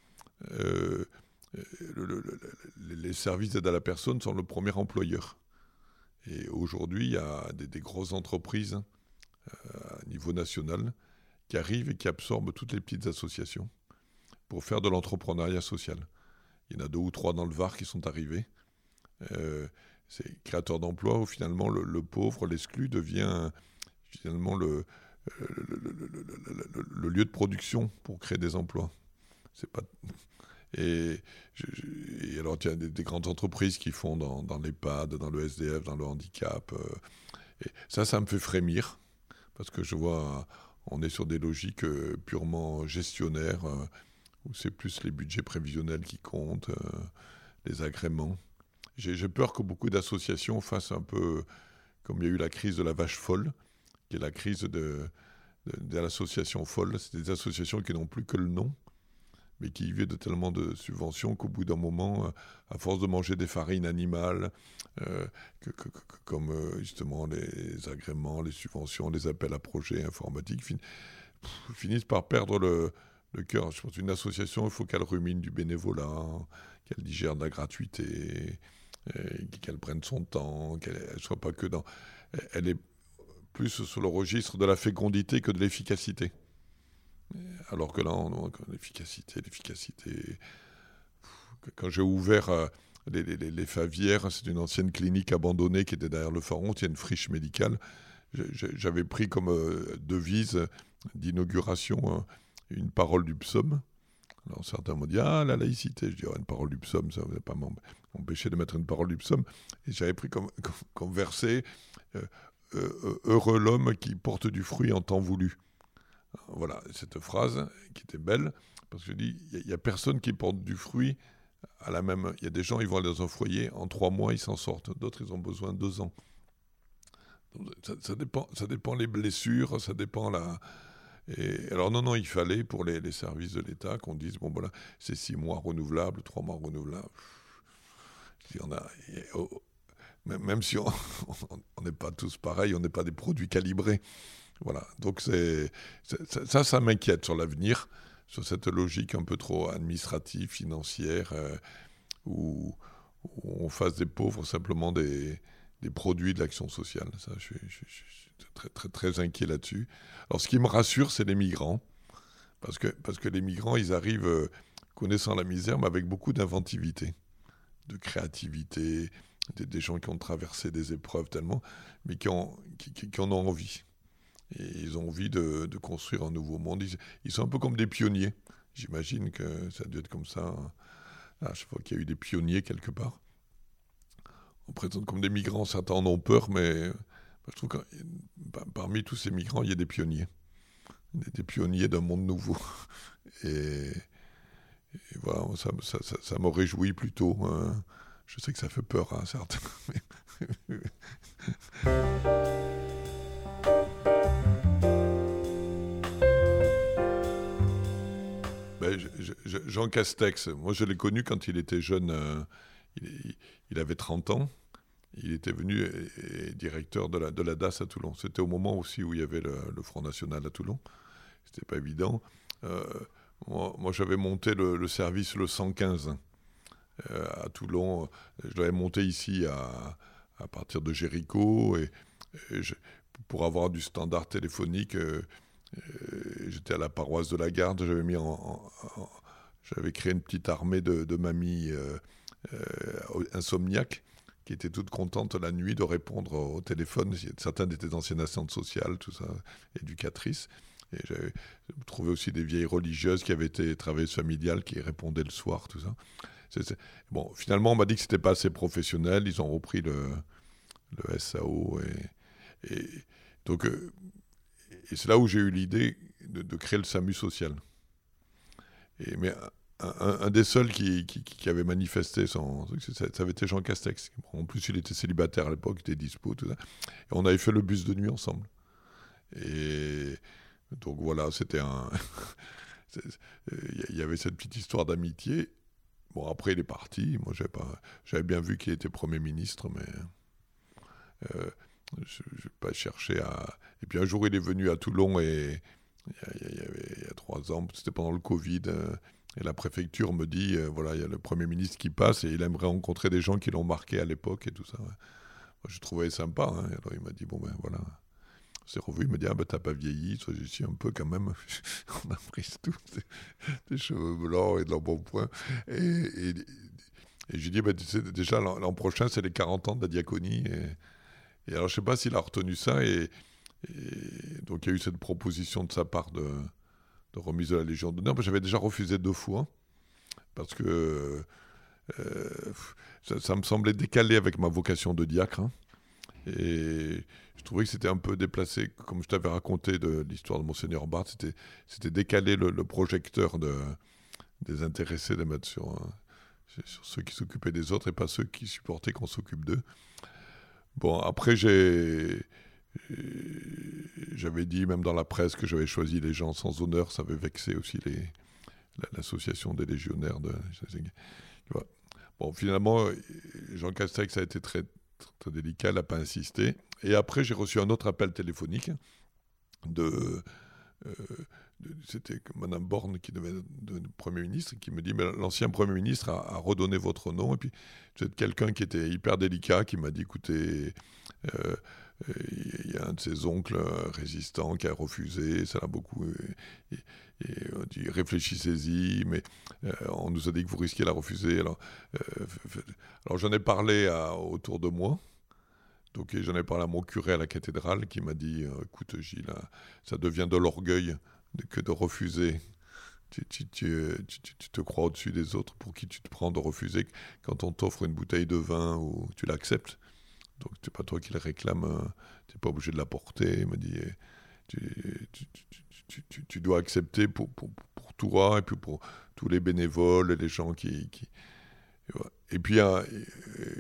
le, les services d'aide à la personne sont le premier employeur. Et aujourd'hui, il y a des, grosses entreprises euh, à niveau national qui arrive et qui absorbe toutes les petites associations pour faire de l'entrepreneuriat social. Il y en a deux ou trois dans le Var qui sont arrivés. Euh, c'est créateur d'emplois où finalement le, pauvre, l'exclu devient finalement le, le, lieu de production pour créer des emplois. C'est pas et, alors il y a des, grandes entreprises qui font dans, dans l'EHPAD, dans le SDF, dans le handicap. Euh, et ça, ça me fait frémir parce que je vois, on est sur des logiques euh, purement gestionnaires où c'est plus les budgets prévisionnels qui comptent, les agréments. J'ai peur que beaucoup d'associations fassent un peu comme il y a eu la crise de la vache folle, qui est la crise de, de, l'association folle. C'est des associations qui n'ont plus que le nom, mais qui vivent de tellement de subventions qu'au bout d'un moment, euh, à force de manger des farines animales, euh, comme euh, justement les agréments, les subventions, les appels à projets informatiques, finissent par perdre le, le cœur. Je pense qu'une association, il faut qu'elle rumine du bénévolat, qu'elle digère de la gratuité, qu'elle prenne son temps, qu'elle soit pas que dans. Elle est plus sur le registre de la fécondité que de l'efficacité. Alors que là, on, l'efficacité, l'efficacité. Quand j'ai ouvert euh, les, Favières, c'est une ancienne clinique abandonnée qui était derrière le Pharaon, il y une friche médicale. J'avais pris comme euh, devise d'inauguration euh, une parole du psaume. Alors certains m'ont dit Ah, la laïcité. Je dis oh, Une parole du psaume, ça ne va pas m'empêcher de mettre une parole du psaume. Et j'avais pris comme, verset Heureux l'homme qui porte du fruit en temps voulu. Voilà, cette phrase qui était belle, parce que je dis Il n'y a, personne qui porte du fruit à la même. Il y a des gens, ils vont aller dans un foyer, en trois mois, ils s'en sortent. D'autres, ils ont besoin de deux ans. ça, dépend, ça les blessures, ça dépend la alors non, non, il fallait pour les, services de l'État qu'on dise, bon voilà, c'est six mois renouvelables, trois mois renouvelables. Oh, même si on n'est pas tous pareils, on n'est pas des produits calibrés. Voilà, donc ça, ça m'inquiète sur l'avenir, sur cette logique un peu trop administrative, financière, euh, où, on fasse des pauvres simplement des, produits de l'action sociale. Ça, je, je, très, très, très inquiet là-dessus. Alors, ce qui me rassure, c'est les migrants. Parce que, parce que les migrants, ils arrivent euh, connaissant la misère, mais avec beaucoup d'inventivité, de créativité, des, gens qui ont traversé des épreuves tellement, mais qui, ont, qui, en ont envie. Ils ont envie de, construire un nouveau monde. Ils, sont un peu comme des pionniers. J'imagine que ça a dû être comme ça. Là, je vois qu'il y a eu des pionniers quelque part. On présente comme des migrants, certains en ont peur, mais je trouve que parmi tous ces migrants, il y a des pionniers. Des, pionniers d'un monde nouveau. Et, voilà, ça, ça, ça, plutôt. Hein. Je sais que ça fait peur à certains. Jean Castex, moi je l'ai connu quand il était jeune, euh, il, avait 30 ans il était venu directeur de la, de DAS à Toulon. C'était au moment aussi où il y avait le, Front National à Toulon. C'était pas évident. Euh, moi, j'avais monté le, service le 115 euh, à Toulon. Je l'avais monté ici à, partir de Jéricho. Et, pour avoir du standard téléphonique, j'étais à la paroisse de la Garde. J'avais mis créé une petite armée de, de mamies insomniaques qui étaient toutes contentes la nuit de répondre au téléphone. Certaines étaient anciennes assistantes sociales, tout ça, éducatrices. J'avais trouvé aussi des vieilles religieuses qui avaient été travailleuses familiales qui répondaient le soir, tout ça. Bon, finalement, on m'a dit que c'était pas assez professionnel. Ils ont repris le, SAO. Et, donc, euh, et c'est là où j'ai eu l'idée de, créer le SAMU social. Et, mais un, des seuls qui, qui, avait manifesté son ça, ça, avait été Jean Castex. en plus, il était célibataire à l'époque, il était dispo, tout ça. Et on avait fait le bus de nuit ensemble. Et donc voilà, c'était un. Il y avait cette petite histoire d'amitié. Bon, après, il est parti. Moi, j'avais, pas... bien vu qu'il était Premier ministre, mais euh, je n'ai pas cherché à. Et puis un jour, il est venu à Toulon et il y, avait, il y a trois ans, c'était pendant le Covid. Euh, et la préfecture me dit, euh, voilà, il y a le Premier ministre qui passe et il aimerait rencontrer des gens qui l'ont marqué à l'époque et tout ça. Je trouvais sympa. Hein. alors il m'a dit, bon ben voilà, s'est revu, il me dit Ah, ben t'as pas vieilli. Je suis un peu quand même. On a pris tout, des, cheveux blancs et de l'embonpoint. Et, et, et lui dis bah, tu sais, Déjà, l'an prochain, c'est les 40 ans de la diaconie. Alors, je sais pas s'il a retenu ça. Et, donc, il y a eu cette proposition de sa part de, remise de la Légion d'honneur. J'avais déjà refusé deux fois. Parce que. Euh, ça, me semblait décalé avec ma vocation de diacre. Hein. Et je trouvais que c'était un peu déplacé, comme je t'avais raconté de l'histoire de Monseigneur Barthes, c'était, décaler le, projecteur de, des intéressés de mettre sur, sur ceux qui s'occupaient des autres et pas ceux qui supportaient qu'on s'occupe d'eux. Bon, après, j'ai, j'avais dit, même dans la presse, que j'avais choisi les gens sans honneur, ça avait vexé aussi l'association des légionnaires de. Bon, finalement, Jean Castex a été très très délicat, elle n'a pas insisté. Et après, j'ai reçu un autre appel téléphonique de. Euh, c'était Madame Borne qui devait devenir Premier ministre, qui me dit Mais l'ancien Premier ministre a, redonné votre nom. Et puis, c'est quelqu'un qui était hyper délicat, qui m'a dit Écoutez, euh, il y a un de ses oncles résistants qui a refusé, ça l'a beaucoup. Et, dit réfléchissez-y, mais euh, on nous a dit que vous risquiez la refuser. Alors, euh, alors j'en ai parlé autour de moi. Donc j'en ai parlé à mon curé à la cathédrale qui m'a dit euh, écoute Gilles, ça devient de l'orgueil que de refuser. Tu, tu, tu, te crois au-dessus des autres pour qui tu te prends de refuser quand on t'offre une bouteille de vin ou tu l'acceptes. Donc c'est pas toi qui le réclame, tu n'es pas obligé de la porter. Il m'a dit tu, dois accepter pour, pour, pour, toi et puis pour tous les bénévoles et les gens qui. Et puis a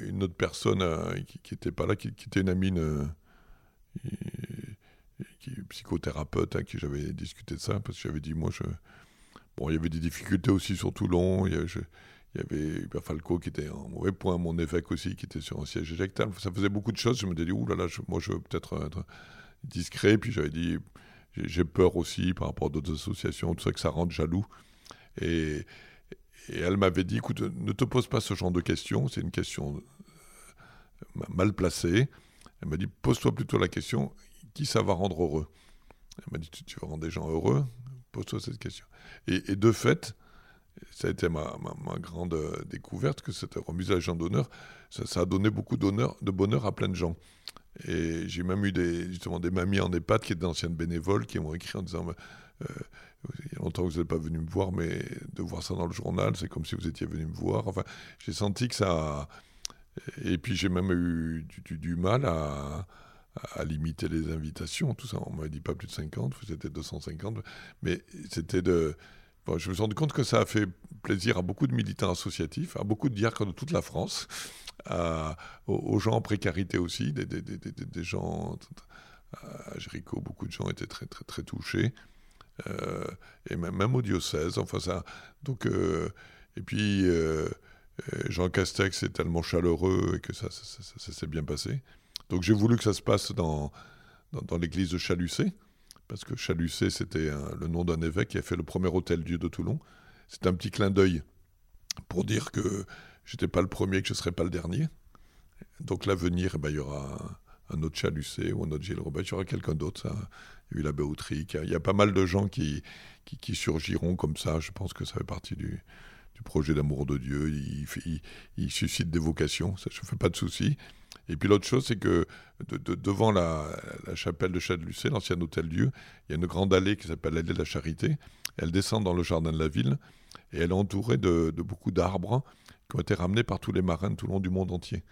une autre personne euh, qui n'était pas là, qui, était une amie, euh, psychothérapeute, à qui j'avais discuté de ça, parce que j'avais dit, moi, je. Bon, il y avait des difficultés aussi sur Toulon. Il y, avait Hubert Falco qui était en mauvais point, mon évêque aussi, qui était sur un siège éjectable. Ça faisait beaucoup de choses. Je me disais, ouh là là, moi, je veux peut-être être discret. Puis j'avais dit, j'ai peur aussi par rapport à d'autres associations, tout ça, que ça rende jaloux. Et, elle m'avait dit, écoute, ne te pose pas ce genre de questions, c'est une question euh, mal placée. Elle m'a dit, pose-toi plutôt la question, qui ça va rendre heureux Elle m'a dit, tu, vas rendre des gens heureux Pose-toi cette question. Et, de fait, ça a été ma, grande euh, découverte, que cette remise à la d'honneur, ça, ça, a donné beaucoup d'honneur, de bonheur à plein de gens. Et j'ai même eu des, justement des mamies en EHPAD qui étaient d'anciennes bénévoles qui m'ont écrit en disant euh, Il y a longtemps que vous n'êtes pas venu me voir, mais de voir ça dans le journal, c'est comme si vous étiez venu me voir. Enfin, j'ai senti que ça. Et puis j'ai même eu du, mal à, à, limiter les invitations, tout ça. On m'avait dit pas plus de 50, c'était 250. Mais c'était de. je me suis rendu compte que ça a fait plaisir à beaucoup de militants associatifs, à beaucoup de diacres de toute la France aux, gens en précarité aussi, des, gens à Jéricho, beaucoup de gens étaient très très très touchés, euh, et même, au diocèse. Enfin ça, donc euh, et puis euh, Jean Castex est tellement chaleureux et que ça, s'est bien passé. Donc j'ai voulu que ça se passe dans, dans, l'église de Chalucé, parce que Chalucé c'était le nom d'un évêque qui a fait le premier hôtel-dieu de Toulon. C'est un petit clin d'œil pour dire que J'étais pas le premier, que je ne serais pas le dernier. Donc l'avenir, eh ben, il y aura un autre Chalucé ou un autre Gilles Robert, il y aura quelqu'un d'autre. Il y a eu l'abbé Outric, il y a pas mal de gens qui, qui, surgiront comme ça. Je pense que ça fait partie du, du projet d'amour de Dieu. Il, il, suscite des vocations, ça, je ne fais pas de souci. Et puis l'autre chose, c'est que devant la, chapelle de Chalucé, l'ancien hôtel Dieu, il y a une grande allée qui s'appelle l'allée de la Charité. Elle descend dans le jardin de la ville et elle est entourée de, de beaucoup d'arbres qui ont été ramenés par tous les marins tout le long du monde entier.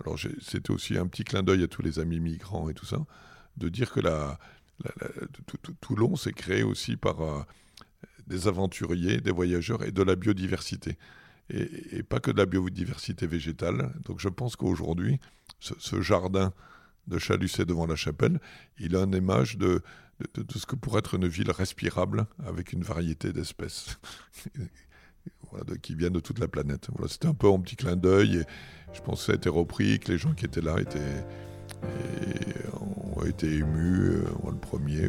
Alors c'était aussi un petit clin d'œil à tous les amis migrants et tout ça, de dire que la, Toulon s'est créé aussi par euh, des aventuriers, des voyageurs et de la biodiversité. Et, pas que de la biodiversité végétale. Donc je pense qu'aujourd'hui, ce, jardin de Chalucé devant la chapelle, il a une image de, ce que pourrait être une ville respirable avec une variété d'espèces. qui viennent de toute la planète. C'était un peu un petit clin d'œil et je pense que ça a été repris, que les gens qui étaient là étaient, ont été émus, euh, le premier.